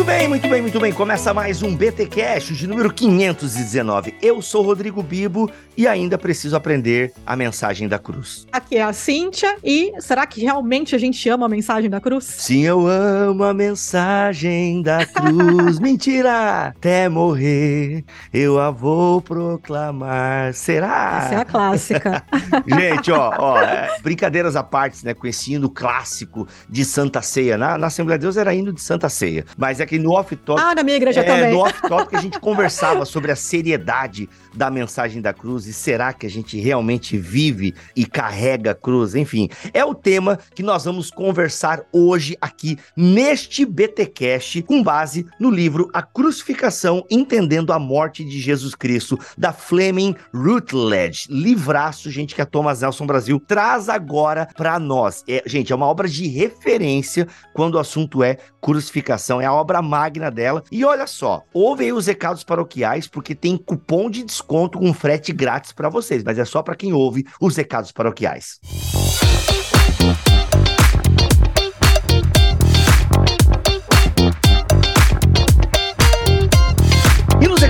Muito bem, muito bem, muito bem. Começa mais um BT Cash de número 519. Eu sou Rodrigo Bibo e ainda preciso aprender a mensagem da cruz. Aqui é a Cíntia e será que realmente a gente ama a mensagem da cruz? Sim, eu amo a mensagem da cruz. Mentira! Até morrer eu a vou proclamar. Será? Essa é a clássica. gente, ó, ó, é, brincadeiras à parte, né? Com esse hino clássico de Santa Ceia. Na, na Assembleia de Deus era hino de Santa Ceia. Mas é que no off-top. Ah, na minha igreja é, também. No off-top a gente conversava sobre a seriedade da mensagem da cruz e será que a gente realmente vive e carrega a cruz? Enfim, é o tema que nós vamos conversar hoje aqui neste BTcast com base no livro A Crucificação Entendendo a Morte de Jesus Cristo da Fleming Rutledge. Livraço, gente, que a Thomas Nelson Brasil traz agora para nós. É, gente, é uma obra de referência quando o assunto é crucificação, é a obra magna dela. E olha só, ouve aí os recados paroquiais porque tem cupom de desconto com frete grátis para vocês, mas é só para quem ouve os recados paroquiais.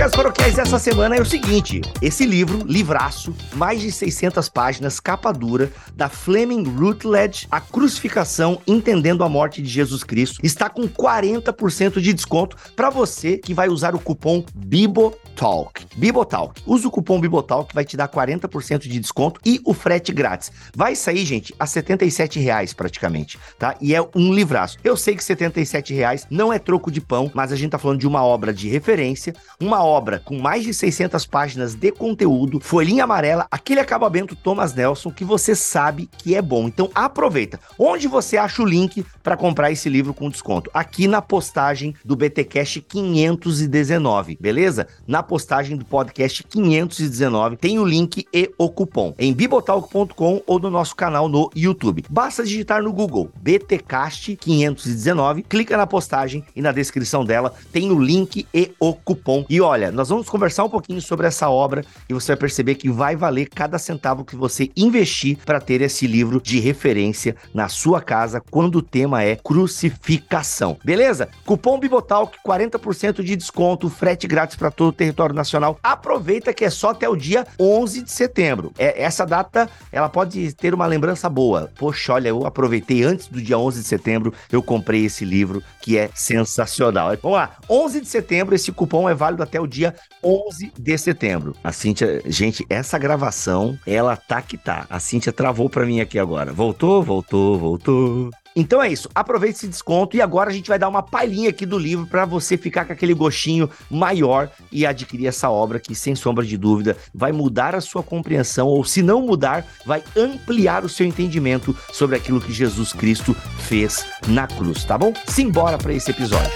Recados paroquiais dessa semana é o seguinte: esse livro, livraço, mais de 600 páginas, capa dura, da Fleming Rutledge, A Crucificação Entendendo a Morte de Jesus Cristo, está com 40% de desconto para você que vai usar o cupom BIBOTALK. BIBOTALK. Usa o cupom BIBOTALK que vai te dar 40% de desconto e o frete grátis. Vai sair, gente, a 77 reais praticamente, tá? E é um livraço. Eu sei que 77 reais não é troco de pão, mas a gente tá falando de uma obra de referência, uma obra com mais de 600 páginas de conteúdo, folhinha amarela, aquele acabamento Thomas Nelson que você sabe que é bom. Então aproveita. Onde você acha o link para comprar esse livro com desconto? Aqui na postagem do BTcast 519, beleza? Na postagem do podcast 519 tem o link e o cupom em bibotalk.com ou no nosso canal no YouTube. Basta digitar no Google BTcast 519, clica na postagem e na descrição dela tem o link e o cupom. E olha, nós vamos conversar um pouquinho sobre essa obra e você vai perceber que vai valer cada centavo que você investir para ter esse livro de referência na sua casa quando o tema é crucificação. Beleza? Cupom Bibotalk 40% de desconto, frete grátis para todo o território nacional. Aproveita que é só até o dia 11 de setembro. É, essa data, ela pode ter uma lembrança boa. Poxa, olha, eu aproveitei antes do dia 11 de setembro, eu comprei esse livro que é sensacional. Vamos lá, 11 de setembro, esse cupom é válido até o dia 11 de setembro. A Cíntia, gente, essa gravação, ela tá que tá. A Cíntia travou para mim aqui agora. Voltou, voltou, voltou. Então é isso, aproveite esse desconto e agora a gente vai dar uma palhinha aqui do livro para você ficar com aquele gostinho maior e adquirir essa obra que, sem sombra de dúvida, vai mudar a sua compreensão ou, se não mudar, vai ampliar o seu entendimento sobre aquilo que Jesus Cristo fez na cruz, tá bom? Simbora para esse episódio.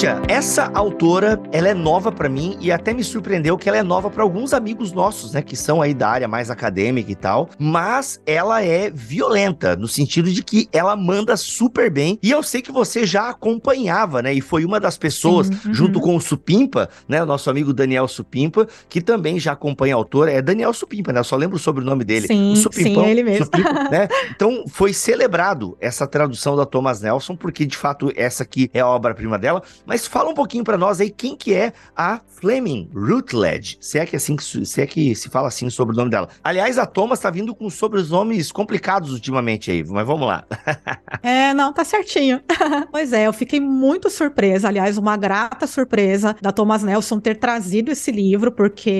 Cíntia, essa autora, ela é nova para mim e até me surpreendeu que ela é nova para alguns amigos nossos, né, que são aí da área mais acadêmica e tal, mas ela é violenta no sentido de que ela manda super bem e eu sei que você já acompanhava, né, e foi uma das pessoas Sim, uhum. junto com o Supimpa, né, o nosso amigo Daniel Supimpa, que também já acompanha a autora, é Daniel Supimpa, né, eu só lembro o sobrenome dele. Sim, o Supimpão, sim, ele mesmo. Supimpa, né? Então foi celebrado essa tradução da Thomas Nelson, porque de fato essa aqui é a obra-prima dela, mas fala um pouquinho para nós aí quem que é a Fleming Rutledge, se é que assim se é que se fala assim sobre o nome dela. Aliás, a Thomas tá vindo com sobrenomes complicados ultimamente aí, mas vamos lá. É, não, tá certinho. pois é, eu fiquei muito surpresa, aliás, uma grata surpresa da Thomas Nelson ter trazido esse livro, porque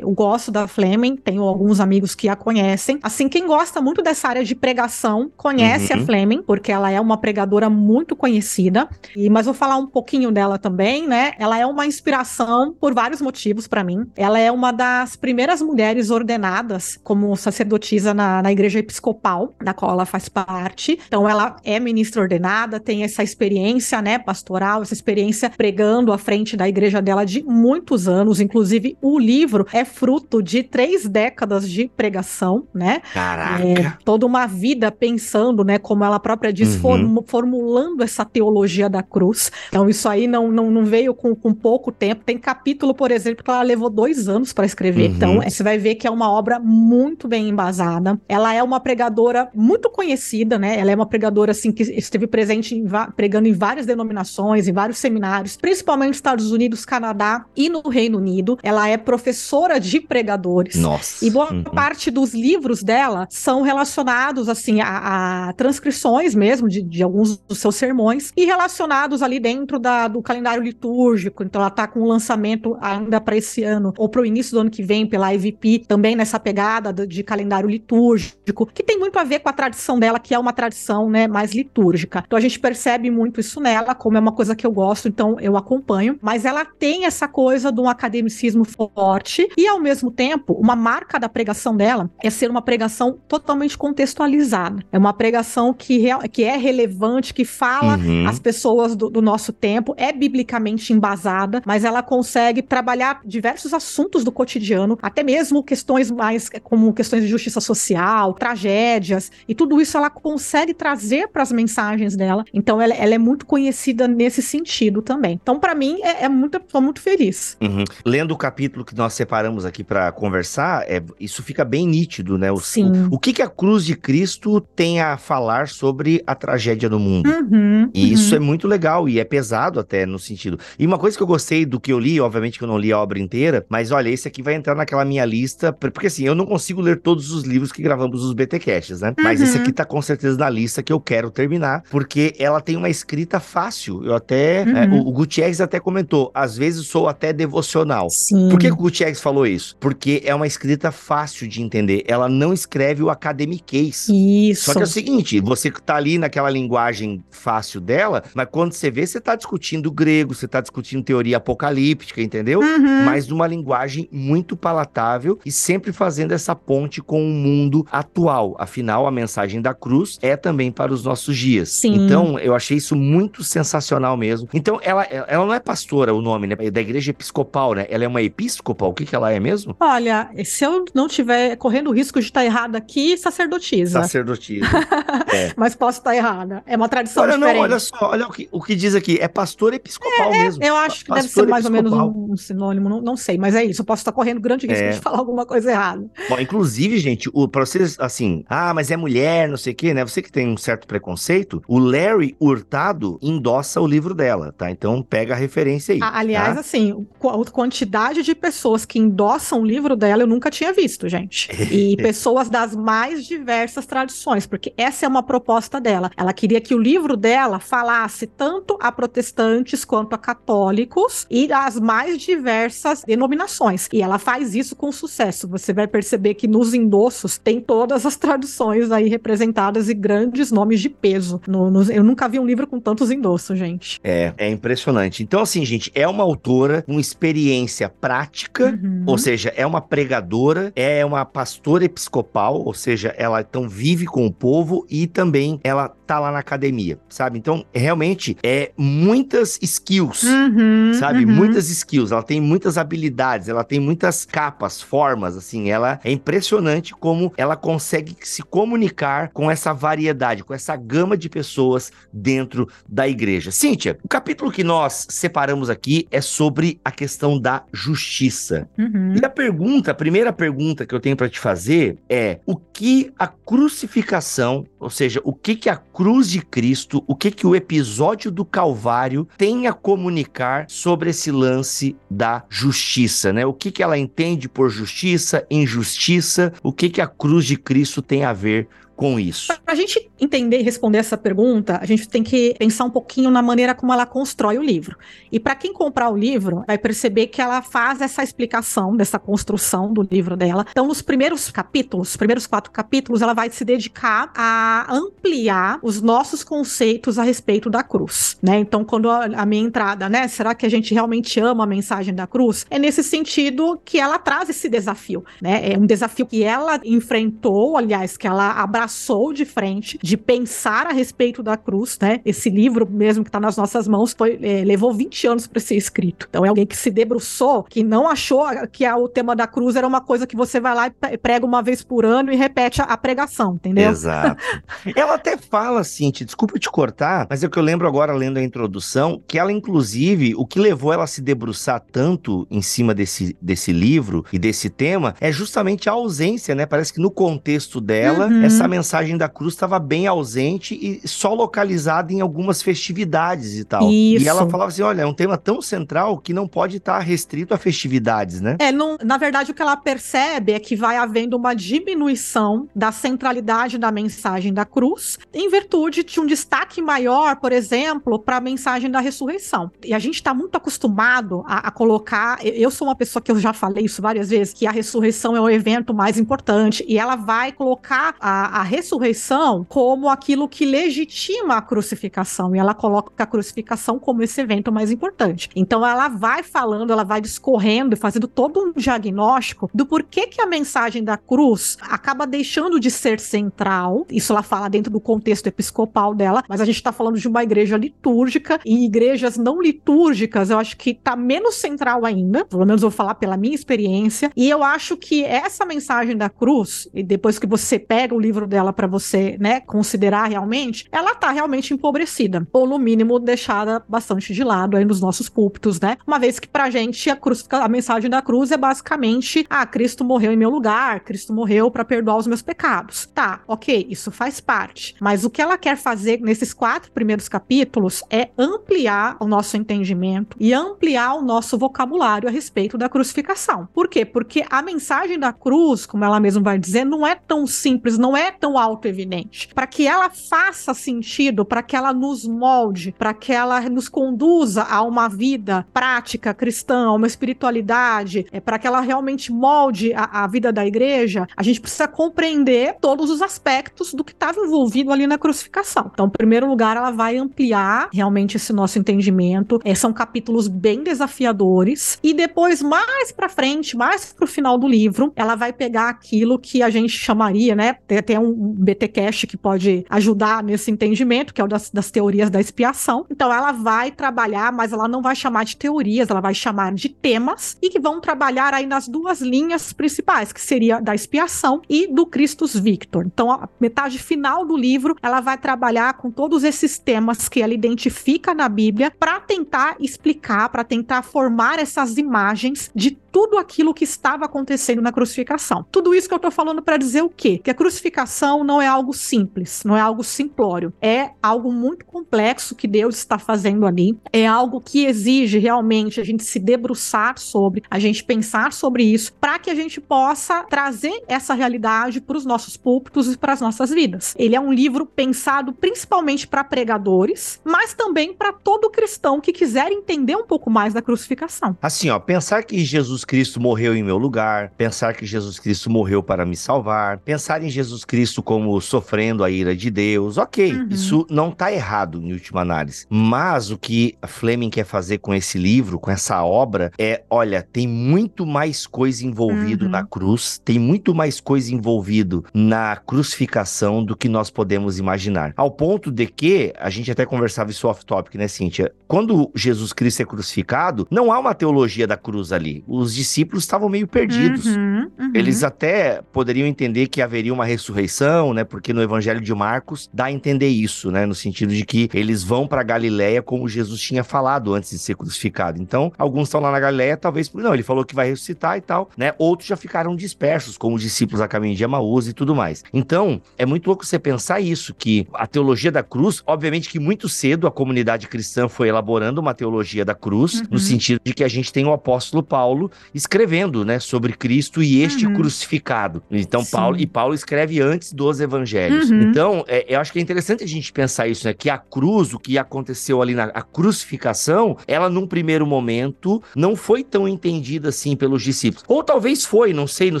eh, eu gosto da Fleming, tenho alguns amigos que a conhecem. Assim, quem gosta muito dessa área de pregação conhece Uhum. a Fleming, porque ela é uma pregadora muito conhecida. E, mas vou falar um pouquinho pouquinho dela também, né? Ela é uma inspiração por vários motivos para mim. Ela é uma das primeiras mulheres ordenadas como sacerdotisa na, na igreja episcopal, da qual ela faz parte. Então, ela é ministra ordenada, tem essa experiência, né, pastoral, essa experiência pregando à frente da igreja dela de muitos anos. Inclusive, o livro é fruto de três décadas de pregação, né? Caraca! É, toda uma vida pensando, né, como ela própria diz, Uhum. formu- formulando essa teologia da cruz. Então, isso aí não, não, não veio com, com pouco tempo. Tem capítulo, por exemplo, que ela levou dois anos para escrever. Uhum. Então, você vai ver que é uma obra muito bem embasada. Ela é uma pregadora muito conhecida, né? Ela é uma pregadora, assim, que esteve presente em pregando em várias denominações, em vários seminários, principalmente nos Estados Unidos, Canadá e no Reino Unido. Ela é professora de pregadores. Nossa. E boa Uhum. parte dos livros dela são relacionados, assim, a, a transcrições mesmo de, de alguns dos seus sermões e relacionados ali dentro da, do calendário litúrgico. Então, ela tá com um lançamento ainda para esse ano ou para o início do ano que vem pela IVP, também nessa pegada do- de calendário litúrgico, que tem muito a ver com a tradição dela, que é uma tradição, né, mais litúrgica. Então, a gente percebe muito isso nela, como é uma coisa que eu gosto, então eu acompanho. Mas ela tem essa coisa de um academicismo forte e, ao mesmo tempo, uma marca da pregação dela é ser uma pregação totalmente contextualizada. É uma pregação que, real- que é relevante, que fala Uhum. as pessoas do, do nosso tempo, é biblicamente embasada, mas ela consegue trabalhar diversos assuntos do cotidiano, até mesmo questões mais eh, como questões de justiça social, tragédias, e tudo isso ela consegue trazer para as mensagens dela. Então ela, ela é muito conhecida nesse sentido também. Então, para mim, é, é muito, tô muito feliz. Uhum. Lendo o capítulo que nós separamos aqui para conversar, é, isso fica bem nítido, né? O, Sim. o, o que, que a cruz de Cristo tem a falar sobre a tragédia no mundo? Uhum, E isso uhum. é muito legal e é pesado até no sentido. E uma coisa que eu gostei do que eu li, obviamente que eu não li a obra inteira, mas olha, esse aqui vai entrar naquela minha lista, por- porque assim, eu não consigo ler todos os livros que gravamos nos BTcasts, né? Mas Uhum. esse aqui tá com certeza na lista que eu quero terminar, porque ela tem uma escrita fácil. Eu até, Uhum. é, o, o Gutierrez até comentou, às vezes sou até devocional. Sim. Por que que o Gutierrez falou isso? Porque é uma escrita fácil de entender. Ela não escreve o academiquez. Isso. Só que é o seguinte, você tá ali naquela linguagem fácil dela, mas quando você vê, você tá discutindo grego, você tá discutindo teoria apocalíptica, entendeu? Uhum. Mas numa linguagem muito palatável e sempre fazendo essa ponte com o mundo atual. Afinal, a mensagem da cruz é também para os nossos dias. Sim. Então, eu achei isso muito sensacional mesmo. Então, ela, ela não é pastora, o nome, né? É da igreja episcopal, né? Ela é uma episcopa, o que que ela é mesmo? Olha, se eu não tiver correndo o risco de estar errada aqui, sacerdotisa. Sacerdotisa. é. Mas posso estar errada. É uma tradição Olha, diferente. não, olha só, olha o que, o que diz aqui. É pastor episcopal mesmo. Eu acho que deve ser mais ou menos episcopal. um, sinônimo, não, não sei, mas é isso. Eu posso estar correndo grande risco É. de falar alguma coisa errada. Bom, inclusive, gente, o, pra vocês, assim, ah, mas é mulher, não sei o quê, né? Você que tem um certo preconceito, o Larry Hurtado endossa o livro dela, tá? Então pega a referência aí. Aliás, tá? assim, a quantidade de pessoas que endossam o livro dela eu nunca tinha visto, gente. E pessoas das mais diversas tradições, porque essa é uma proposta dela. Ela queria que o livro dela falasse tanto a protestantes quanto a católicos e as mais diversas denominações. E ela faz isso com sucesso. Você vai perceber que nos endossos tem todas as traduções aí representadas e grandes nomes de peso. No- nos- eu nunca vi um livro com tantos endossos, gente. É, é impressionante. Então, assim, gente, é uma autora com experiência prática, Uhum. ou seja, é uma pregadora, é uma pastora episcopal, ou seja, ela então vive com o povo e também ela tá lá na academia, sabe? Então, realmente é muitas skills. Uhum, Sabe, uhum. muitas skills, ela tem muitas habilidades, ela tem muitas capas, formas, assim, ela é impressionante como ela consegue se comunicar com essa variedade, com essa gama de pessoas dentro da igreja. Cíntia, o capítulo que nós separamos aqui é sobre a questão da justiça. Uhum. E a pergunta, a primeira pergunta que eu tenho para te fazer é: o que a crucificação, ou seja, o que que a cruz de Cristo, o que que o episódio do Calvário tem a comunicar sobre esse lance da justiça, né? O que que ela entende por justiça, injustiça, o que que a cruz de Cristo tem a ver com isso? Para a gente entender e responder essa pergunta, a gente tem que pensar um pouquinho na maneira como ela constrói o livro. E para quem comprar o livro, vai perceber que ela faz essa explicação dessa construção do livro dela. Então, nos primeiros capítulos, os primeiros quatro capítulos, ela vai se dedicar a ampliar os nossos conceitos a respeito da cruz, né? Então, quando a, minha entrada, né, será que a gente realmente ama a mensagem da cruz? É nesse sentido que ela traz esse desafio, né? É um desafio que ela enfrentou, aliás, que ela abraçou de frente, de pensar a respeito da cruz, né? Esse livro mesmo que está nas nossas mãos foi, é, levou 20 anos para ser escrito. Então é alguém que se debruçou, que não achou que a, o tema da cruz era uma coisa que você vai lá e prega uma vez por ano e repete a, a pregação, entendeu? Exato. ela até fala, assim, te, desculpa te cortar, mas é o que eu lembro agora lendo a introdução, que ela inclusive, o que levou ela a se debruçar tanto em cima desse, desse livro e desse tema é justamente a ausência, né? Parece que no contexto dela, uhum. essa mensagem da cruz estava bem ausente e só localizada em algumas festividades e tal. Isso. E ela falava assim: olha, é um tema tão central que não pode estar restrito a festividades, né? É, não, na verdade, o que ela percebe é que vai havendo uma diminuição da centralidade da mensagem da cruz, em virtude de um destaque maior, por exemplo, para a mensagem da ressurreição. E a gente está muito acostumado a, a colocar. Eu sou uma pessoa que eu já falei isso várias vezes, que a ressurreição é o evento mais importante, e ela vai colocar a, a ressurreição como aquilo que legitima a crucificação, e ela coloca a crucificação como esse evento mais importante. Então ela vai falando, ela vai discorrendo e fazendo todo um diagnóstico do porquê que a mensagem da cruz acaba deixando de ser central. Isso ela fala dentro do contexto episcopal dela, mas a gente está falando de uma igreja litúrgica e igrejas não litúrgicas, eu acho que está menos central ainda, pelo menos vou falar pela minha experiência, e eu acho que essa mensagem da cruz, e depois que você pega o livro dela para você, né, considerar realmente, ela tá realmente empobrecida, ou no mínimo deixada bastante de lado aí nos nossos púlpitos, né? Uma vez que pra gente a cruz, a mensagem da cruz é basicamente, ah, Cristo morreu em meu lugar, Cristo morreu para perdoar os meus pecados. Tá, OK, isso faz parte, mas o que ela quer fazer nesses quatro primeiros capítulos é ampliar o nosso entendimento e ampliar o nosso vocabulário a respeito da crucificação. Por quê? Porque a mensagem da cruz, como ela mesma vai dizer, não é tão simples, não é tão auto-evidente. Para que ela faça sentido, para que ela nos molde, para que ela nos conduza a uma vida prática cristã, a uma espiritualidade, é, para que ela realmente molde a, a vida da igreja, a gente precisa compreender todos os aspectos do que estava envolvido ali na crucificação. Então, em primeiro lugar, ela vai ampliar realmente esse nosso entendimento. É, são capítulos bem desafiadores. E depois, mais para frente, mais pro final do livro, ela vai pegar aquilo que a gente chamaria, né? Tem até um BTcast que pode ajudar nesse entendimento, que é o das, das teorias da expiação. Então, ela vai trabalhar, mas ela não vai chamar de teorias, ela vai chamar de temas e que vão trabalhar aí nas duas linhas principais, que seria da expiação e do Christus Victor. Então, a metade final do livro, ela vai trabalhar com todos esses temas que ela identifica na Bíblia para tentar explicar, para tentar formar essas imagens de tudo aquilo que estava acontecendo na crucificação. Tudo isso que eu estou falando para dizer o quê? Que a crucificação não é algo simples, não é algo simplório, é algo muito complexo que Deus está fazendo ali, é algo que exige realmente a gente se debruçar sobre, a gente pensar sobre isso, para que a gente possa trazer essa realidade para os nossos púlpitos e para as nossas vidas. Ele é um livro pensado principalmente para pregadores, mas também para todo cristão que quiser entender um pouco mais da crucificação. Assim, ó, pensar que Jesus Jesus Cristo morreu em meu lugar, pensar que Jesus Cristo morreu para me salvar, pensar em Jesus Cristo como sofrendo a ira de Deus. Ok, uhum. isso não está errado em última análise. Mas o que a Fleming quer fazer com esse livro, com essa obra, é: olha, tem muito mais coisa envolvido uhum. na cruz, tem muito mais coisa envolvido na crucificação do que nós podemos imaginar. Ao ponto de que, a gente até conversava isso off-topic, né, Cíntia? Quando Jesus Cristo é crucificado, não há uma teologia da cruz ali. Os os discípulos estavam meio perdidos. Uhum, uhum. Eles até poderiam entender que haveria uma ressurreição, né? Porque no Evangelho de Marcos dá a entender isso, né? No sentido de que eles vão para Galiléia como Jesus tinha falado antes de ser crucificado. Então, alguns estão lá na Galiléia, talvez por não, ele falou que vai ressuscitar e tal, né? Outros já ficaram dispersos, como os discípulos a caminho de Emaús e tudo mais. Então, é muito louco você pensar isso, que a teologia da cruz, obviamente que muito cedo a comunidade cristã foi elaborando uma teologia da cruz, uhum. no sentido de que a gente tem o apóstolo Paulo escrevendo, né, sobre Cristo e este uhum. crucificado. Então Sim. Paulo e Paulo escreve antes antes dos evangelhos. Uhum. Então, é, eu acho que é interessante a gente pensar isso, né? Que a cruz, o que aconteceu ali na a crucificação, ela num primeiro momento não foi tão entendida assim pelos discípulos. Ou talvez foi, não sei, no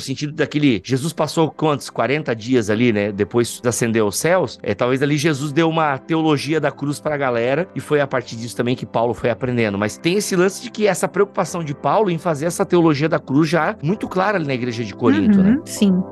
sentido daquele. Jesus passou quantos? 40 dias ali, né? Depois ascendeu aos céus. É, talvez ali Jesus deu uma teologia da cruz pra galera e foi a partir disso também que Paulo foi aprendendo. Mas tem esse lance de que essa preocupação de Paulo em fazer essa teologia da cruz já muito clara ali na igreja de Corinto, Uhum, né? Sim.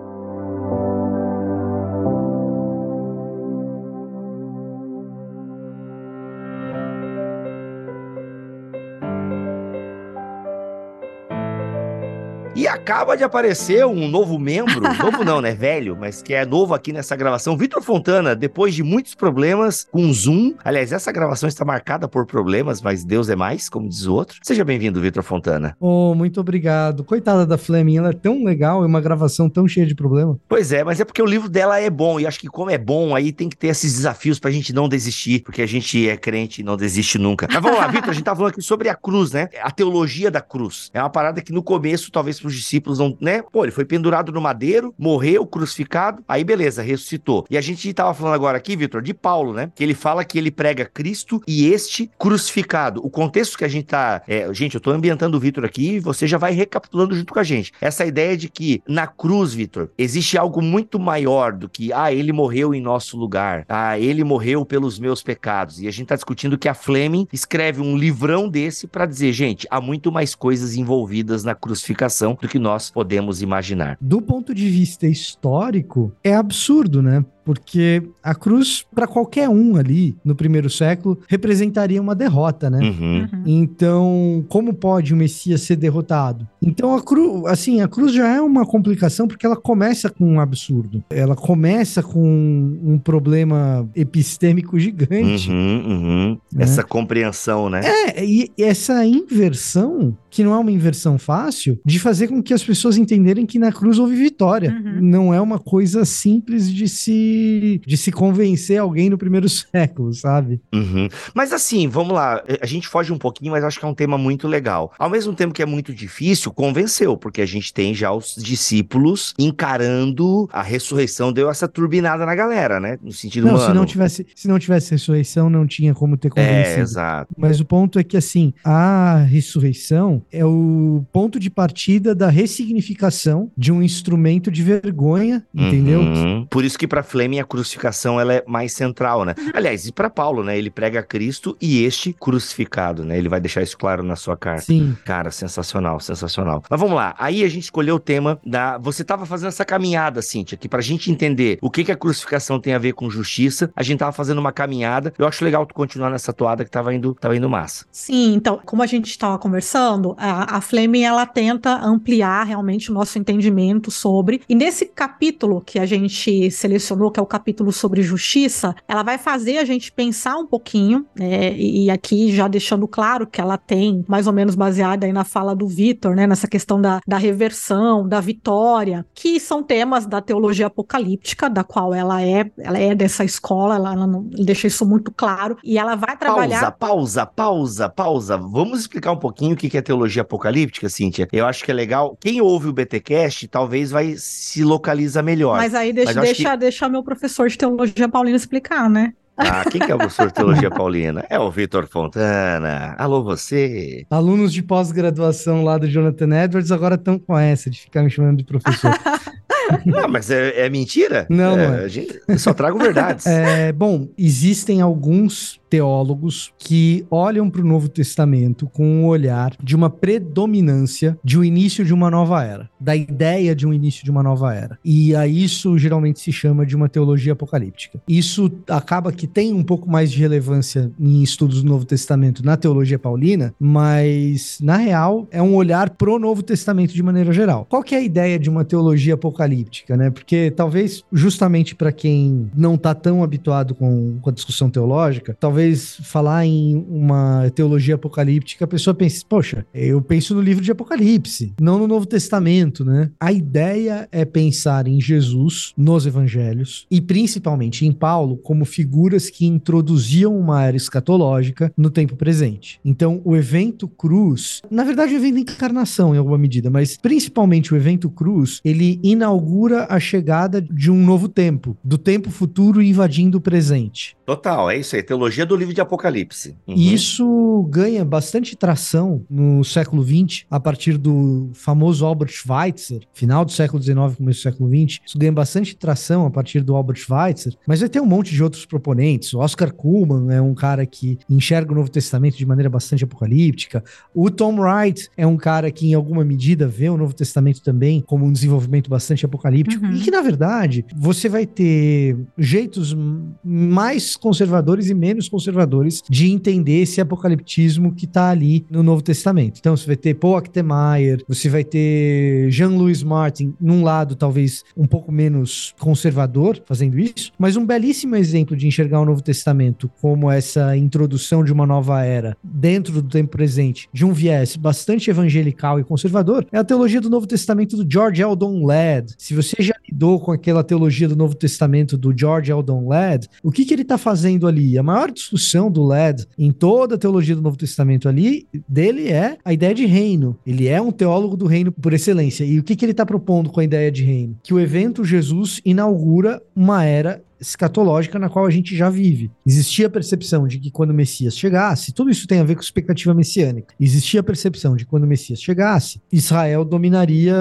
Acaba de aparecer um novo membro, novo não, né? Velho, mas que é novo aqui nessa gravação. Vitor Fontana, depois de muitos problemas com Zoom. Aliás, essa gravação está marcada por problemas, mas Deus é mais, como diz o outro. Seja bem-vindo, Vitor Fontana. Oh, muito obrigado. Coitada da Fleming, ela é tão legal e uma gravação tão cheia de problema. Pois é, mas é porque o livro dela é bom, e acho que como é bom, aí tem que ter esses desafios pra gente não desistir, porque a gente é crente e não desiste nunca. Mas vamos lá, Vitor, a gente tá falando aqui sobre a cruz, né? A teologia da cruz. É uma parada que no começo, talvez pros discípulos não, né? Pô, ele foi pendurado no madeiro, morreu, crucificado, aí beleza, ressuscitou. E a gente tava falando agora aqui, Vitor, de Paulo, né? Que ele fala que ele prega Cristo e este crucificado. O contexto que a gente tá. é, gente, eu tô ambientando o Vitor aqui e você já vai recapitulando junto com a gente. Essa ideia de que na cruz, Vitor, existe algo muito maior do que, ah, ele morreu em nosso lugar, ah, ele morreu pelos meus pecados. E a gente tá discutindo que a Fleming escreve um livrão desse para dizer, gente, há muito mais coisas envolvidas na crucificação do que nós podemos imaginar. Do ponto de vista histórico, é absurdo, né? Porque a cruz, para qualquer um ali no primeiro século, representaria uma derrota, né? Uhum. Uhum. Então, como pode o Messias ser derrotado? Então, a cruz, assim, a cruz já é uma complicação porque ela começa com um absurdo. Ela começa com um problema epistêmico gigante. Uhum, uhum. Né? Essa compreensão, né? É, e essa inversão, que não é uma inversão fácil, de fazer com que as pessoas entenderem que na cruz houve vitória. Uhum. Não é uma coisa simples de se, de se convencer alguém no primeiro século, sabe? Uhum. Mas assim, vamos lá, a gente foge um pouquinho, mas acho que é um tema muito legal. Ao mesmo tempo que é muito difícil, convenceu, porque a gente tem já os discípulos encarando a ressurreição, deu essa turbinada na galera, né? No sentido, Não, mano. se não tivesse, se não tivesse ressurreição, não tinha como ter É, convencido. exato. Mas o ponto é que, assim, a ressurreição é o ponto de partida da ressignificação de um instrumento de vergonha, entendeu? Uhum. Por isso que para Fleming a crucificação ela é mais central, né? Aliás, e para Paulo, né? Ele prega Cristo e este crucificado, né? Ele vai deixar isso claro na sua carta. Sim. Cara, sensacional, sensacional. Mas vamos lá. Aí a gente escolheu o tema da. Você tava fazendo essa caminhada, Cíntia, que pra gente entender o que, que a crucificação tem a ver com justiça, a gente tava fazendo uma caminhada. Eu acho legal tu continuar nessa toada que tava indo, tava indo massa. Sim, então, como a gente estava conversando, a, a Fleming ela tenta ampliar realmente o nosso entendimento sobre. E nesse capítulo que a gente selecionou, que é o capítulo sobre justiça, ela vai fazer a gente pensar um pouquinho, né? E, aqui já deixando claro que ela tem mais ou menos baseada aí na fala do Vitor, né? Nessa questão da, da reversão, da vitória, que são temas da teologia apocalíptica, da qual ela é, ela é dessa escola, ela, ela não- deixa isso muito claro, e ela vai trabalhar Pausa, pausa, pausa, pausa. Vamos explicar um pouquinho o que que é teologia apocalíptica, Cíntia? Eu acho que é legal. Quem ouve o BTcast talvez vai se localiza melhor. Mas aí deixa, Mas eu acho deixa, deixa meu professor de teologia Paulino explicar, né? Ah, quem que é o professor de teologia paulina? É o Vitor Fontana. Alô, você. Alunos de pós-graduação lá do Jonathan Edwards agora estão com essa de ficar me chamando de professor. Não, mas é, é mentira? Não, é, não é. a gente- eu só trago verdades. É, bom, existem alguns teólogos que olham para o Novo Testamento com um olhar de uma predominância de um início de uma nova era, da ideia de um início de uma nova era. E a isso geralmente se chama de uma teologia apocalíptica. Isso acaba que tem um pouco mais de relevância em estudos do Novo Testamento na teologia paulina, mas na real é um olhar pro Novo Testamento de maneira geral. Qual que é a ideia de uma teologia apocalíptica, né? Porque talvez justamente para quem não tá tão habituado com, com a discussão teológica, talvez talvez falar em uma teologia apocalíptica, a pessoa pense, poxa, eu penso no livro de Apocalipse, não no Novo Testamento, né? A ideia é pensar em Jesus nos evangelhos e principalmente em Paulo como figuras que introduziam uma era escatológica no tempo presente. Então, o evento cruz, na verdade, o evento encarnação em alguma medida, mas principalmente o evento cruz, ele inaugura a chegada de um novo tempo, do tempo futuro invadindo o presente. Total, é isso aí, teologia do livro de Apocalipse. Uhum. E isso ganha bastante tração no século XX, a partir do famoso Albert Schweitzer, final do século XIX, começo do século XX. Isso ganha bastante tração a partir do Albert Schweitzer, mas vai ter um monte de outros proponentes. O Oscar Kuhlman é um cara que enxerga o Novo Testamento de maneira bastante apocalíptica. O Tom Wright é um cara que, em alguma medida, vê o Novo Testamento também como um desenvolvimento bastante apocalíptico. Uhum. E que, na verdade, você vai ter jeitos mais conservadores e menos conservadores de entender esse apocaliptismo que está ali no Novo Testamento. Então você vai ter Paul Achtemeyer, você vai ter Jean-Louis Martin, num lado talvez um pouco menos conservador, fazendo isso, mas um belíssimo exemplo de enxergar o Novo Testamento como essa introdução de uma nova era dentro do tempo presente, de um viés bastante evangelical e conservador, é a teologia do Novo Testamento do George Eldon Ladd. Se você já lidou com aquela teologia do Novo Testamento do George Eldon Ladd, o que, que ele está fazendo ali? A maior discussão do Ladd em toda a teologia do Novo Testamento ali, dele é a ideia de reino. Ele é um teólogo do reino por excelência. E o que, que ele está propondo com a ideia de reino? Que o evento Jesus inaugura uma era escatológica na qual a gente já vive. Existia a percepção de que quando o Messias chegasse, tudo isso tem a ver com expectativa messiânica. Existia a percepção de que quando o Messias chegasse, Israel dominaria,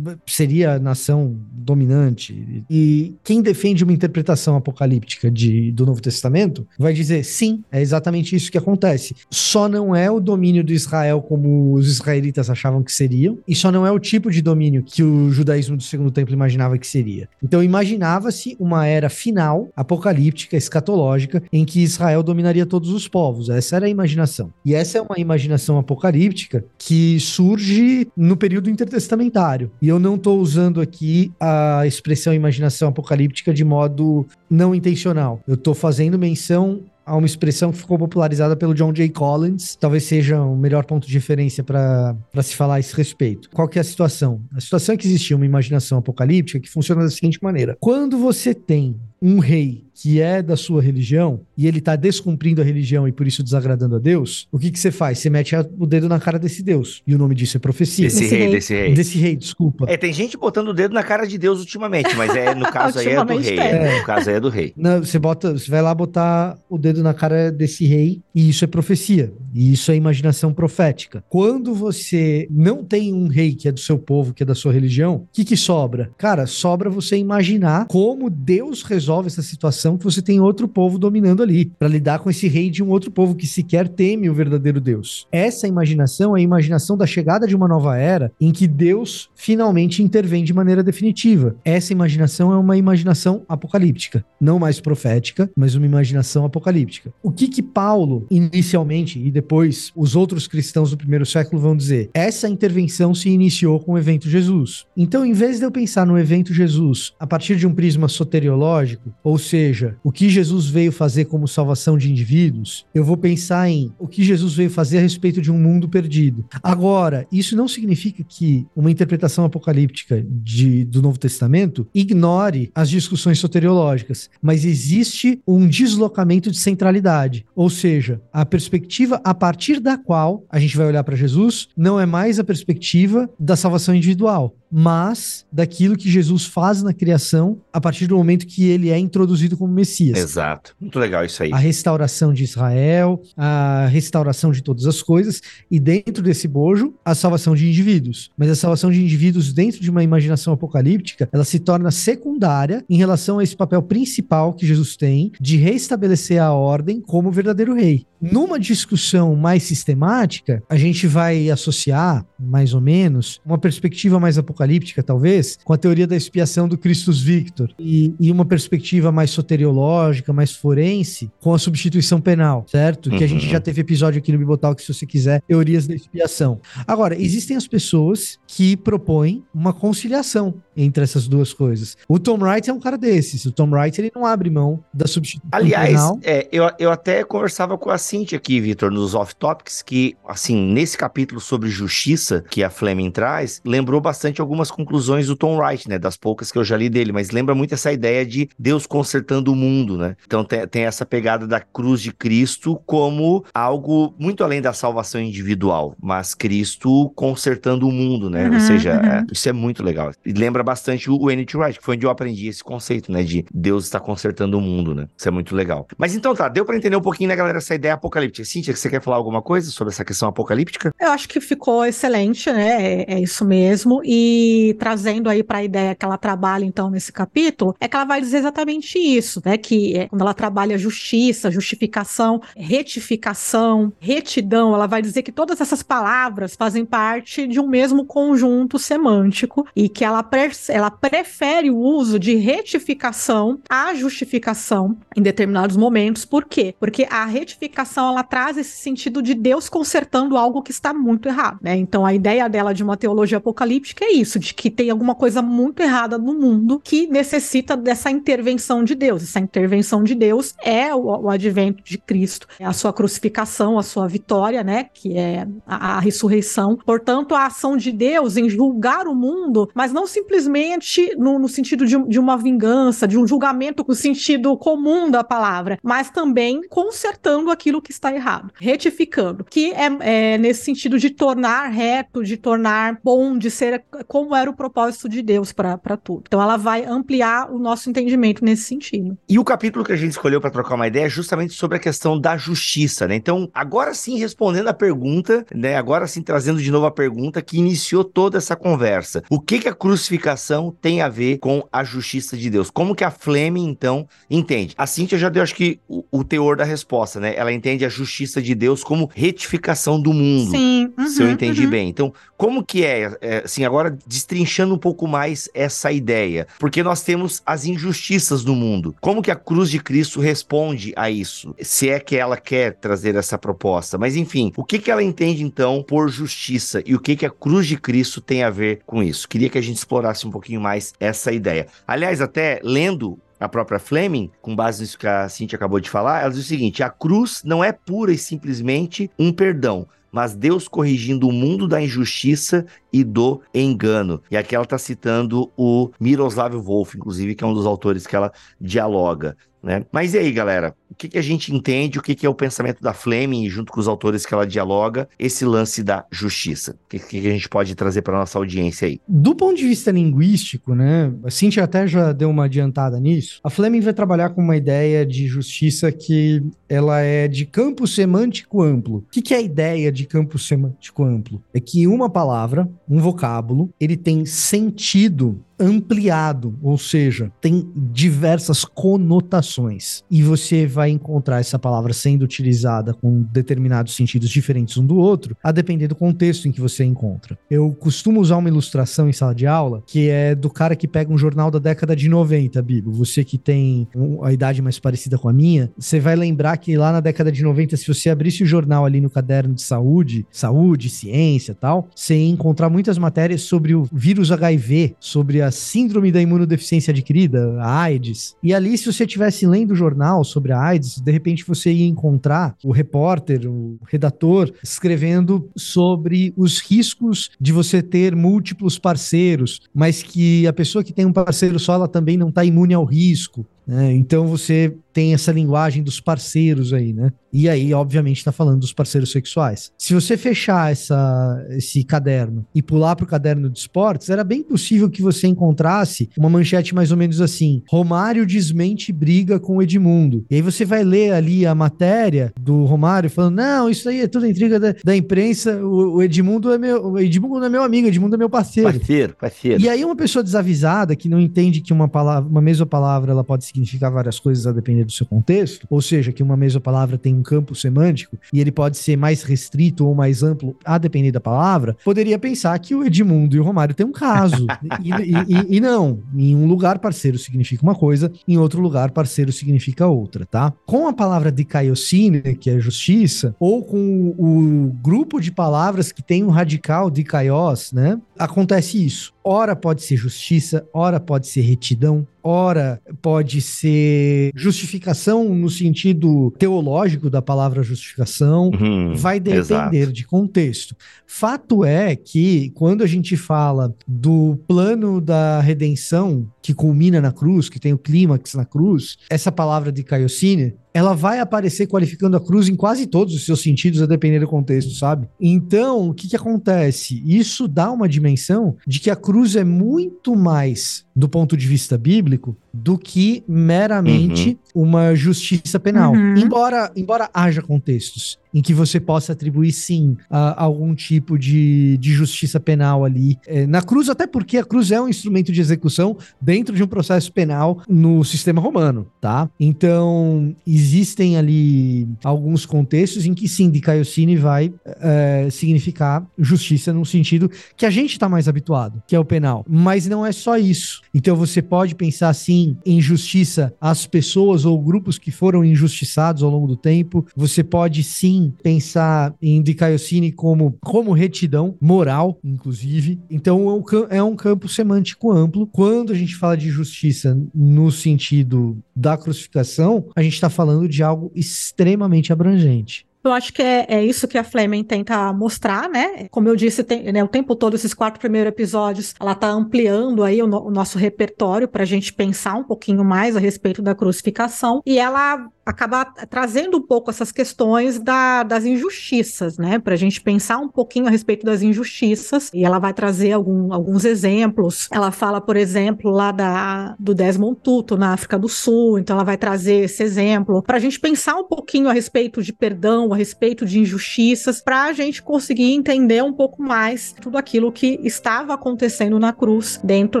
seria a nação dominante. E quem defende uma interpretação apocalíptica de, do Novo Testamento vai dizer sim, é exatamente isso que acontece. Só não é o domínio do Israel como os israelitas achavam que seriam, e só não é o tipo de domínio que o judaísmo do Segundo Templo imaginava que seria. Então imaginava-se uma era final final, apocalíptica, escatológica, em que Israel dominaria todos os povos. Essa era a imaginação. E essa é uma imaginação apocalíptica que surge no período intertestamentário. E eu não estou usando aqui a expressão imaginação apocalíptica de modo não intencional. Eu estou fazendo menção a uma expressão que ficou popularizada pelo John J. Collins, talvez seja o melhor ponto de referência para se falar a esse respeito. Qual que é a situação? A situação é que existia uma imaginação apocalíptica que funciona da seguinte maneira: quando você tem um rei que é da sua religião e ele está descumprindo a religião e por isso desagradando a Deus, o que, que você faz? Você mete o dedo na cara desse Deus. E o nome disso é profecia. Desse, rei, desse rei. Desse rei, desculpa. É, tem gente botando o dedo na cara de Deus ultimamente, mas é no caso aí é do rei. É. No caso aí é do rei. Não, você bota, você vai lá botar o dedo na cara desse rei e isso é profecia. E isso é imaginação profética. Quando você não tem um rei que é do seu povo, que é da sua religião, o que, que sobra? Cara, sobra você imaginar como Deus resolve essa situação que você tem outro povo dominando ali, para lidar com esse rei de um outro povo que sequer teme o verdadeiro Deus. Essa imaginação é a imaginação da chegada de uma nova era em que Deus finalmente intervém de maneira definitiva. Essa imaginação é uma imaginação apocalíptica, não mais profética, mas uma imaginação apocalíptica. O que que Paulo inicialmente e depois os outros cristãos do primeiro século vão dizer? Essa intervenção se iniciou com o evento Jesus. Então, em vez de eu pensar no evento Jesus a partir de um prisma soteriológico, ou seja, o que Jesus veio fazer como salvação de indivíduos, eu vou pensar em o que Jesus veio fazer a respeito de um mundo perdido. Agora, isso não significa que uma interpretação apocalíptica de, do Novo Testamento ignore as discussões soteriológicas, mas existe um deslocamento de centralidade, ou seja, a perspectiva a partir da qual a gente vai olhar para Jesus não é mais a perspectiva da salvação individual, mas daquilo que Jesus faz na criação a partir do momento que ele é introduzido como Messias. Exato. Muito legal isso aí. A restauração de Israel, a restauração de todas as coisas e dentro desse bojo, a salvação de indivíduos. Mas a salvação de indivíduos dentro de uma imaginação apocalíptica, ela se torna secundária em relação a esse papel principal que Jesus tem de restabelecer a ordem como verdadeiro rei. Numa discussão mais sistemática, a gente vai associar mais ou menos, uma perspectiva mais apocalíptica, talvez, com a teoria da expiação do Christus Victor, e, e uma perspectiva mais soteriológica, mais forense, com a substituição penal, certo? Uhum. Que a gente já teve episódio aqui no Bibotal, que se você quiser, teorias da expiação. Agora, existem as pessoas que propõem uma conciliação entre essas duas coisas. O Tom Wright é um cara desses. O Tom Wright, ele não abre mão da substituição Aliás, penal. É, eu, eu até conversava com a Cintia aqui, Vitor, nos off-topics, que, assim, nesse capítulo sobre justiça que a Fleming traz, lembrou bastante algumas conclusões do Tom Wright, né? Das poucas que eu já li dele, mas lembra muito essa ideia de Deus consertando o mundo, né? Então tem, tem essa pegada da cruz de Cristo como algo muito além da salvação individual, mas Cristo consertando o mundo, né? Uhum, Ou seja, uhum. é, isso é muito legal. E lembra bastante o N.T. Wright, que foi onde eu aprendi esse conceito, né? De Deus está consertando o mundo, né? Isso é muito legal. Mas então tá, deu para entender um pouquinho, né, galera, essa ideia apocalíptica. Cíntia, você quer falar alguma coisa sobre essa questão apocalíptica? Eu acho que ficou excelente, né? É, é isso mesmo. E trazendo aí para a ideia que ela trabalha, então, nesse capítulo, é que ela vai dizer exatamente isso, né? Que é, quando ela trabalha justiça, justificação, retificação, retidão, ela vai dizer que todas essas palavras fazem parte de um mesmo conjunto semântico e que ela, pre ela prefere o uso de retificação à justificação em determinados momentos. Por quê? Porque a retificação ela traz esse sentido de Deus consertando algo que está muito errado, né? Então a ideia dela de uma teologia apocalíptica é isso, de que tem alguma coisa muito errada no mundo que necessita dessa intervenção de Deus. Essa intervenção de Deus é o, o advento de Cristo, é a sua crucificação, a sua vitória, né? Que é a, a ressurreição. Portanto, a ação de Deus em julgar o mundo, mas não simplesmente no, no sentido de, de uma vingança, de um julgamento com o sentido comum da palavra, mas também consertando aquilo que está errado, retificando, que é, é nesse sentido de tornar reto, de tornar bom, de ser como era o propósito de Deus para tudo. Então ela vai ampliar o nosso entendimento nesse sentido. E o capítulo que a gente escolheu para trocar uma ideia é justamente sobre a questão da justiça, né? Então, agora sim respondendo a pergunta, né? Agora sim trazendo de novo a pergunta que iniciou toda essa conversa. O que que a crucificação tem a ver com a justiça de Deus? Como que a Fleming então entende? A Cíntia já deu acho que o, o teor da resposta, né? Ela entende a justiça de Deus como retificação do mundo. Sim. Uhum, se eu entendi uhum. bem. Então, como que é, é, assim, agora destrinchando um pouco mais essa ideia? Porque nós temos as injustiças do mundo. Como que a cruz de Cristo responde a isso? Se é que ela quer trazer essa proposta. Mas enfim, o que que ela entende então por justiça e o que que a cruz de Cristo tem a ver com isso? Queria que a gente explorasse um pouquinho mais essa ideia. Aliás, até lendo a própria Fleming, com base nisso que a Cintia acabou de falar, ela diz o seguinte: a cruz não é pura e simplesmente um perdão, mas Deus corrigindo o mundo da injustiça e do engano. E aqui ela está citando o Miroslav Wolf, inclusive, que é um dos autores que ela dialoga. Né? Mas e aí, galera? O que, que a gente entende? O que, que é o pensamento da Fleming, junto com os autores que ela dialoga, esse lance da justiça? O que, que a gente pode trazer para nossa audiência aí? Do ponto de vista linguístico, né? A Cintia até já deu uma adiantada nisso. A Fleming vai trabalhar com uma ideia de justiça que ela é de campo semântico amplo. O que, que é a ideia de campo semântico amplo? É que uma palavra, um vocábulo, ele tem sentido ampliado, ou seja, tem diversas conotações. E você vai encontrar essa palavra sendo utilizada com determinados sentidos diferentes um do outro, a depender do contexto em que você encontra. Eu costumo usar uma ilustração em sala de aula, que é do cara que pega um jornal da década de 90, Bibo. Você que tem a idade mais parecida com a minha, você vai lembrar que lá na década de 90, se você abrisse o jornal ali no caderno de saúde, saúde, ciência tal, você ia encontrar muitas matérias sobre o vírus HIV, sobre a síndrome da imunodeficiência adquirida, a AIDS. E ali, se você estivesse lendo o jornal sobre a AIDS, de repente você ia encontrar o repórter, o redator, escrevendo sobre os riscos de você ter múltiplos parceiros, mas que a pessoa que tem um parceiro só, ela também não está imune ao risco. Né? Então você tem essa linguagem dos parceiros aí, né? E aí, obviamente, está falando dos parceiros sexuais. Se você fechar essa, esse caderno e pular para o caderno de esportes, era bem possível que você encontrasse uma manchete mais ou menos assim: Romário desmente briga com Edmundo. E aí você vai ler ali a matéria do Romário falando: não, isso aí é tudo intriga da, da imprensa. O, o, Edmundo é meu, o Edmundo não é meu amigo, Edmundo é meu parceiro. Parceiro, parceiro. E aí uma pessoa desavisada que não entende que uma palavra, uma mesma palavra, ela pode significar várias coisas a depender do seu contexto, ou seja, que uma mesma palavra tem um campo semântico e ele pode ser mais restrito ou mais amplo a depender da palavra, poderia pensar que o Edmundo e o Romário têm um caso. e, e, e, não, em um lugar parceiro significa uma coisa, em outro lugar parceiro significa outra, tá? Com a palavra de caiocine, que é justiça, ou com o, o grupo de palavras que tem um radical de caios, né? Acontece isso. Ora pode ser justiça, ora pode ser retidão, ora pode ser justificação no sentido teológico da palavra justificação, uhum, vai depender exato. de contexto. Fato é que quando a gente fala do plano da redenção que culmina na cruz, que tem o clímax na cruz, essa palavra de Caiocine, ela vai aparecer qualificando a cruz em quase todos os seus sentidos, a depender do contexto, sabe? Então, o que, que acontece? Isso dá uma dimensão de que a cruz é muito mais do ponto de vista bíblico do que meramente uhum. uma justiça penal. Uhum. Embora, embora haja contextos em que você possa atribuir sim a, algum tipo de, de justiça penal ali é, na cruz, até porque a cruz é um instrumento de execução dentro de um processo penal no sistema romano, tá? Então existem ali alguns contextos em que sim, de Caiocine vai é, significar justiça num sentido que a gente está mais habituado, que é o penal. Mas não é só isso. Então você pode pensar assim em justiça às pessoas ou grupos que foram injustiçados ao longo do tempo. Você pode sim pensar em Dicaiocine como, como retidão moral, inclusive. Então é um campo semântico amplo. Quando a gente fala de justiça no sentido da crucificação, a gente está falando de algo extremamente abrangente. Eu acho que é, é isso que a Fleming tenta mostrar, né? Como eu disse, tem, né, o tempo todo, esses quatro primeiros episódios, ela tá ampliando aí o, no, o nosso repertório para a gente pensar um pouquinho mais a respeito da crucificação. E ela acaba trazendo um pouco essas questões da, das injustiças, né? Para a gente pensar um pouquinho a respeito das injustiças. E ela vai trazer algum, alguns exemplos. Ela fala, por exemplo, lá da, do Desmond Tutu na África do Sul. Então, ela vai trazer esse exemplo para a gente pensar um pouquinho a respeito de perdão, a respeito de injustiças, para a gente conseguir entender um pouco mais tudo aquilo que estava acontecendo na cruz dentro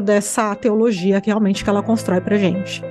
dessa teologia que realmente que ela constrói para gente.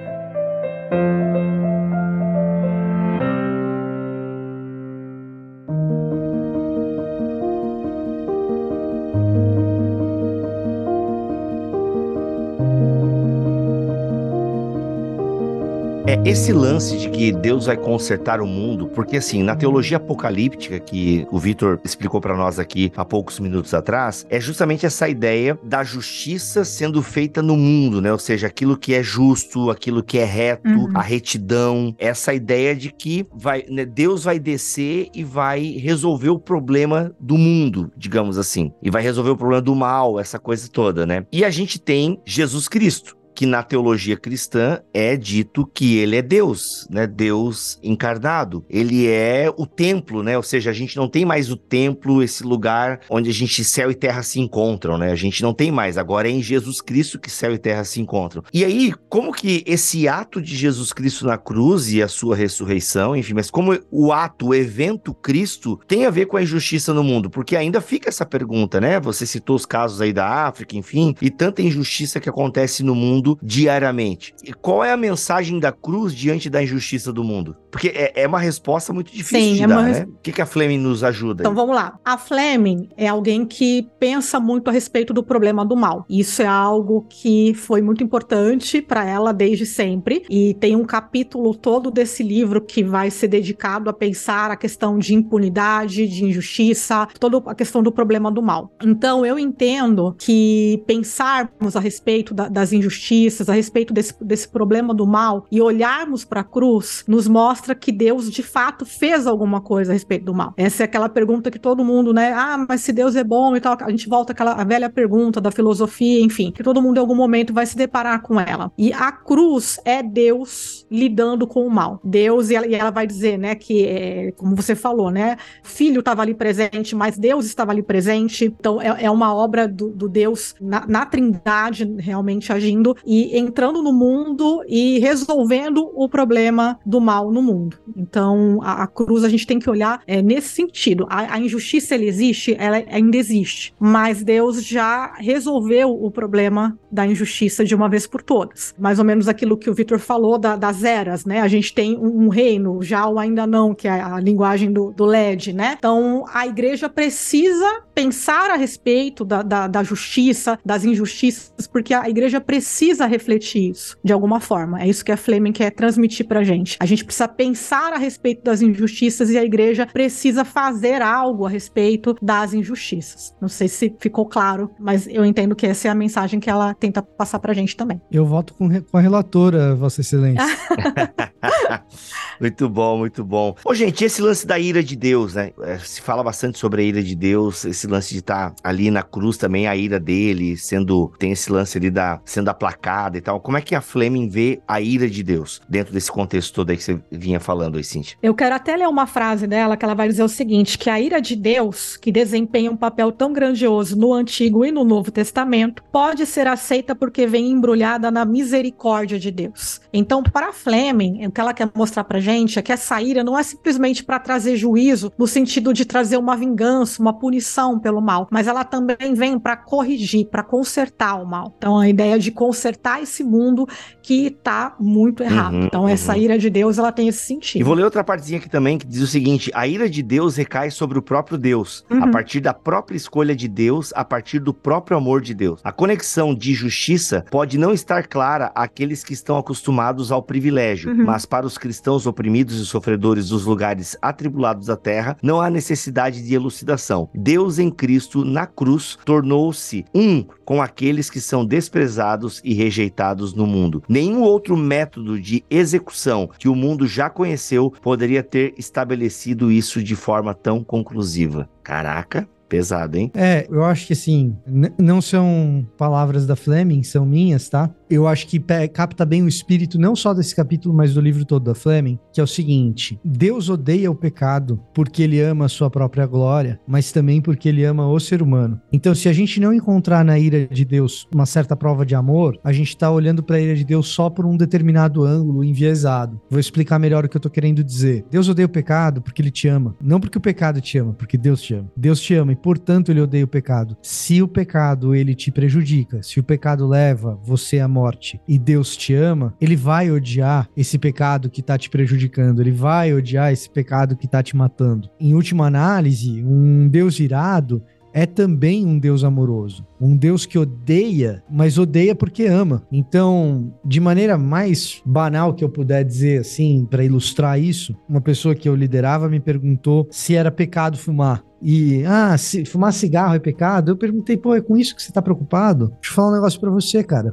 É esse lance de que Deus vai consertar o mundo, porque assim, na teologia apocalíptica que o Vitor explicou para nós aqui há poucos minutos atrás, é justamente essa ideia da justiça sendo feita no mundo, né? Ou seja, aquilo que é justo, aquilo que é reto, uhum. a retidão, essa ideia de que vai, né, Deus vai descer e vai resolver o problema do mundo, digamos assim, e vai resolver o problema do mal, essa coisa toda, né? E a gente tem Jesus Cristo, que na teologia cristã é dito que ele é Deus, né? Deus encarnado. Ele é o templo, né? Ou seja, a gente não tem mais o templo, esse lugar onde a gente céu e terra se encontram, né? A gente não tem mais. Agora é em Jesus Cristo que céu e terra se encontram. E aí, como que esse ato de Jesus Cristo na cruz e a sua ressurreição, enfim, mas como o ato, o evento Cristo tem a ver com a injustiça no mundo? Porque ainda fica essa pergunta, né? Você citou os casos aí da África, enfim, e tanta injustiça que acontece no mundo mundo diariamente. E qual é a mensagem da cruz diante da injustiça do mundo? Porque é, é uma resposta muito difícil Sim, de é dar, res... né? O que, que a Fleming nos ajuda? Então aí? vamos lá. A Fleming é alguém que pensa muito a respeito do problema do mal. Isso é algo que foi muito importante para ela desde sempre. E tem um capítulo todo desse livro que vai ser dedicado a pensar a questão de impunidade, de injustiça, toda a questão do problema do mal. Então eu entendo que pensarmos a respeito da, das injustiças a respeito desse, desse problema do mal e olharmos para a cruz, nos mostra que Deus de fato fez alguma coisa a respeito do mal. Essa é aquela pergunta que todo mundo, né? Ah, mas se Deus é bom e tal, a gente volta àquela velha pergunta da filosofia, enfim, que todo mundo em algum momento vai se deparar com ela. E a cruz é Deus lidando com o mal. Deus, e ela, e ela vai dizer, né, que, é, como você falou, né? Filho estava ali presente, mas Deus estava ali presente. Então, é, é uma obra do, do Deus na, na trindade realmente agindo e entrando no mundo e resolvendo o problema do mal no mundo. Então, a, a cruz a gente tem que olhar é, nesse sentido. A, a injustiça ela existe, ela ainda existe, mas Deus já resolveu o problema da injustiça de uma vez por todas. Mais ou menos aquilo que o Vitor falou da, das eras, né? A gente tem um, um, reino, já ou ainda não, que é a linguagem do, do LED, né? Então, a igreja precisa pensar a respeito da, da, da justiça, das injustiças, porque a igreja precisa refletir isso de alguma forma. É isso que a Fleming quer transmitir pra gente. A gente precisa pensar a respeito das injustiças e a igreja precisa fazer algo a respeito das injustiças. Não sei se ficou claro, mas eu entendo que essa é a mensagem que ela tenta passar pra gente também. Eu voto com, com a relatora, Vossa Excelência. muito bom, muito bom. Ô, gente, esse lance da ira de Deus, né? É, se fala bastante sobre a ira de Deus, esse lance de estar tá ali na cruz também, a ira dele, sendo. Tem esse lance ali da sendo aplacada e tal. Como é que a Fleming vê a ira de Deus dentro desse contexto todo aí que você vinha falando aí, Cintia? Eu quero até ler uma frase dela que ela vai dizer o seguinte: que a ira de Deus, que desempenha um papel tão grandioso no Antigo e no Novo Testamento, pode ser aceita porque vem embrulhada na misericórdia de Deus. Então, para Fleming, o que ela quer mostrar pra gente é que essa ira não é simplesmente para trazer juízo no sentido de trazer uma vingança, uma punição pelo mal, mas ela também vem para corrigir, para consertar o mal. Então, a ideia de consertar esse mundo que tá muito errado. Uhum, então, essa uhum. ira de Deus, ela tem esse sentido. E vou ler outra partezinha aqui também que diz o seguinte: a ira de Deus recai sobre o próprio Deus, uhum. a partir da própria escolha de Deus, a partir do próprio amor de Deus. A conexão de justiça pode não estar clara àqueles que estão acostumados ao privilégio, uhum. mas para os cristãos oprimidos e sofredores dos lugares atribulados da terra, não há necessidade de elucidação. Deus em Cristo, na cruz, tornou-se um com aqueles que são desprezados e rejeitados no mundo. Nenhum outro método de execução que o mundo já conheceu poderia ter estabelecido isso de forma tão conclusiva. Caraca, pesado, hein? É, eu acho que assim, não são palavras da Fleming, são minhas, tá? eu acho que capta bem o espírito não só desse capítulo, mas do livro todo da Fleming, que é o seguinte: Deus odeia o pecado porque ele ama a sua própria glória, mas também porque ele ama o ser humano. Então, se a gente não encontrar na ira de Deus uma certa prova de amor, a gente está olhando para a ira de Deus só por um determinado ângulo enviesado. Vou explicar melhor o que eu tô querendo dizer. Deus odeia o pecado porque ele te ama, não porque o pecado te ama, porque Deus te ama. Deus te ama portanto, ele odeia o pecado. Se o pecado ele te prejudica, se o pecado leva você a morte, e Deus te ama, ele vai odiar esse pecado que tá te prejudicando, ele vai odiar esse pecado que tá te matando. Em última análise, um Deus irado é também um Deus amoroso, um Deus que odeia, mas odeia porque ama. Então, de maneira mais banal que eu puder dizer assim, para ilustrar isso, uma pessoa que eu liderava me perguntou se era pecado fumar. E, ah, se fumar cigarro é pecado? Eu perguntei, pô, é com isso que você tá preocupado? Deixa eu falar um negócio para você, cara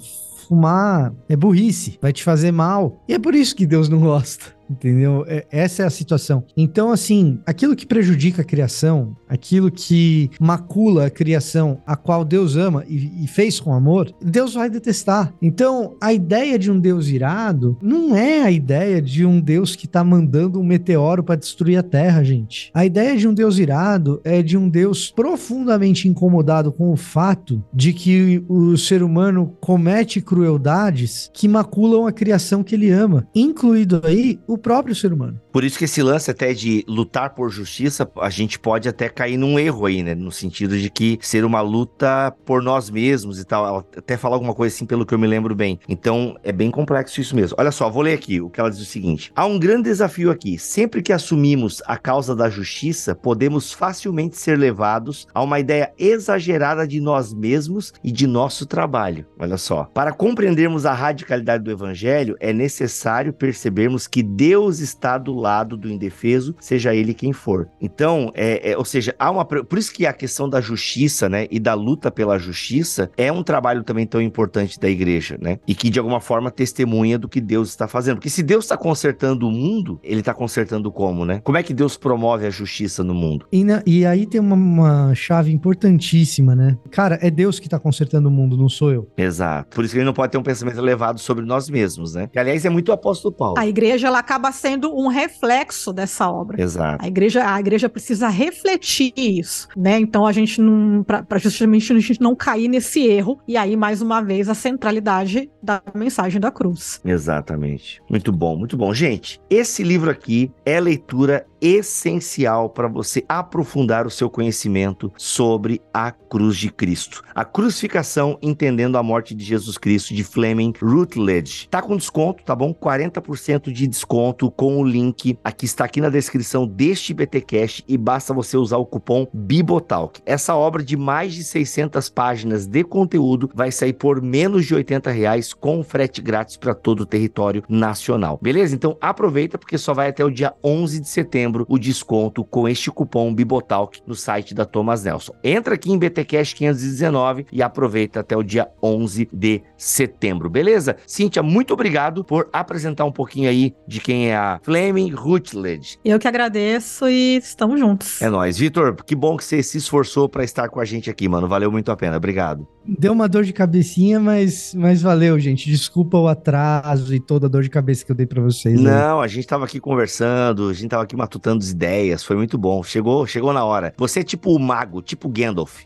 fumar é burrice, vai te fazer mal. E é por isso que Deus não gosta. Entendeu? É, essa é a situação. Então, assim, aquilo que prejudica a criação, aquilo que macula a criação, a qual Deus ama e, e fez com amor, Deus vai detestar. Então, a ideia de um Deus irado não é a ideia de um Deus que está mandando um meteoro para destruir a Terra, gente. A ideia de um Deus irado é de um Deus profundamente incomodado com o fato de que o ser humano comete crueldades que maculam a criação que ele ama, incluído aí o próprio ser humano. Por isso que esse lance até de lutar por justiça, a gente pode até cair num erro aí, né? No sentido de que ser uma luta por nós mesmos e tal. Até falar alguma coisa assim, pelo que eu me lembro bem. Então, é bem complexo isso mesmo. Olha só, vou ler aqui o que ela diz o seguinte: há um grande desafio aqui. Sempre que assumimos a causa da justiça, podemos facilmente ser levados a uma ideia exagerada de nós mesmos e de nosso trabalho. Olha só. Para compreendermos a radicalidade do evangelho, é necessário percebermos que Deus está do lado lado do indefeso, seja ele quem for. Então, é, é, ou seja, há uma. Por isso que a questão da justiça, né, e da luta pela justiça é um trabalho também tão importante da igreja, né? E que de alguma forma testemunha do que Deus está fazendo. Porque se Deus está consertando o mundo, ele está consertando como, né? Como é que Deus promove a justiça no mundo? E, na, e aí tem uma, uma, chave importantíssima, né? Cara, é Deus que está consertando o mundo, não sou eu. Exato. Por isso que ele não pode ter um pensamento elevado sobre nós mesmos, né? Que, aliás, é muito o apóstolo Paulo. A igreja, ela acaba acaba sendo um reflexo dessa obra. Exato. A igreja, a igreja precisa refletir isso, né? Então a gente não, para justamente a gente não cair nesse erro e aí mais uma vez a centralidade da mensagem da cruz. Exatamente. Muito bom, muito bom. Gente, esse livro aqui é leitura essencial para você aprofundar o seu conhecimento sobre a cruz de Cristo. A crucificação entendendo a morte de Jesus Cristo de Fleming Rutledge. Tá com desconto, tá bom? 40% de desconto com o link aqui está aqui na descrição deste BTcast e basta você usar o cupom Bibotalk. Essa obra de mais de 600 páginas de conteúdo vai sair por menos de 80 reais com frete grátis para todo o território nacional. Beleza? Então aproveita porque só vai até o dia 11 de setembro o desconto com este cupom Bibotalk no site da Thomas Nelson. Entra aqui em BTcast 519 e aproveita até o dia 11 de setembro. Beleza? Cíntia, muito obrigado por apresentar um pouquinho aí de quem é a Fleming Rutledge. Eu que agradeço e estamos juntos. É nóis. Vitor, que bom que você se esforçou para estar com a gente aqui, mano. Valeu muito a pena. Obrigado. Deu uma dor de cabecinha, mas, mas valeu, gente. Desculpa o atraso e toda a dor de cabeça que eu dei para vocês. Não, aí. a gente tava aqui conversando, a gente tava aqui matutando as ideias, foi muito bom. Chegou, chegou na hora. Você é tipo o mago, tipo Gandalf.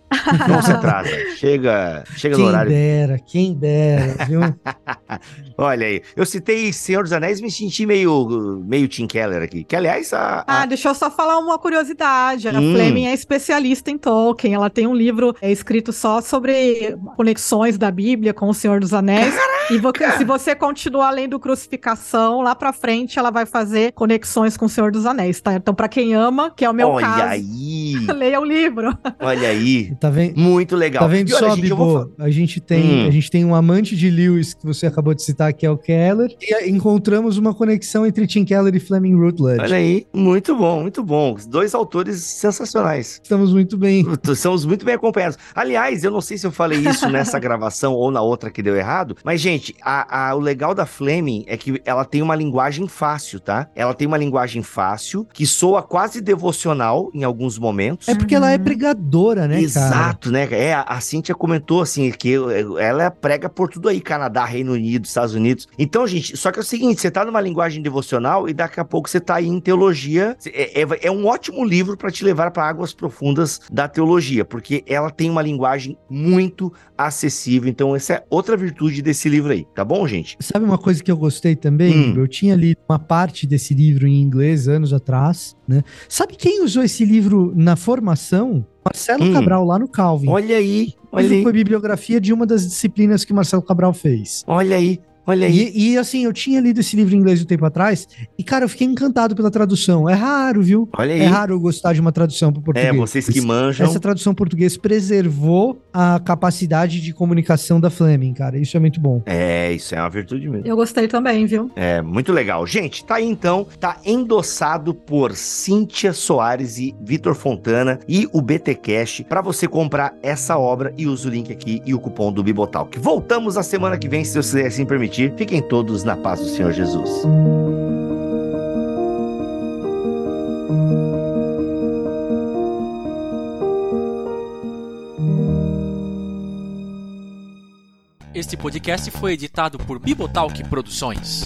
Não se atrasa. Chega, chega quem no horário. Quem dera, quem dera, viu? Olha aí, eu citei Senhor dos Anéis e me senti meio, meio Tim Keller aqui. Que, aliás, a, a... Ah, deixa eu só falar uma curiosidade. A hum. Fleming é especialista em Tolkien. Ela tem um livro é, escrito só sobre conexões da Bíblia com o Senhor dos Anéis. Caraca! E vo se você continuar lendo Crucificação, lá pra frente ela vai fazer conexões com o Senhor dos Anéis, tá? Então, pra quem ama, que é o meu Olha caso. aí! leia o livro. Olha aí! Tá vendo? Muito legal. Tá vendo e, olha, só, gente, Bibo? Vou... A gente tem, hum. a gente tem um amante de Lewis que você acabou de citar, que é o Keller, e encontramos uma conexão entre Tim Keller e Fleming Rutledge. Olha aí, muito bom, muito bom. Dois autores sensacionais. Estamos muito bem. Estamos muito bem acompanhados. Aliás, eu não sei se eu falei isso nessa gravação ou na outra que deu errado, mas, gente, a, a, o legal da Fleming é que ela tem uma linguagem fácil, tá? Ela tem uma linguagem fácil, que soa quase devocional em alguns momentos. É porque ela é pregadora, né, Exato, cara? né? É, a, a Cíntia comentou, assim, que ela prega por tudo aí, Canadá, Reino Unido, Estados Unidos. Então, gente, só que é o seguinte, você tá numa linguagem devocional e daqui a pouco você tá aí em teologia. É, é, é um ótimo livro para te levar para águas profundas da teologia, porque ela tem uma linguagem muito acessível. Então, essa é outra virtude desse livro aí, tá bom, gente? Sabe uma coisa que eu gostei também? Hum. Eu tinha lido uma parte desse livro em inglês anos atrás, né? Sabe quem usou esse livro na formação? Marcelo hum. Cabral, lá no Calvin. Olha aí, olha aí. Foi bibliografia de uma das disciplinas que Marcelo Cabral fez. Olha aí. Olha aí. E, e, assim, eu tinha lido esse livro em inglês um tempo atrás, e, cara, eu fiquei encantado pela tradução. É raro, viu? Olha aí. É raro eu gostar de uma tradução para português. É, vocês que manjam. Essa tradução português preservou a capacidade de comunicação da Fleming, cara. Isso é muito bom. É, isso é uma virtude mesmo. Eu gostei também, viu? É, muito legal. Gente, tá aí então, tá endossado por Cíntia Soares e Vitor Fontana e o BT Cash para você comprar essa obra e usa o link aqui e o cupom do Bibotalk. Voltamos a semana que vem, se Deus quiser assim permitir fiquem todos na paz do Senhor Jesus. Este podcast foi editado por Bibotalk Produções.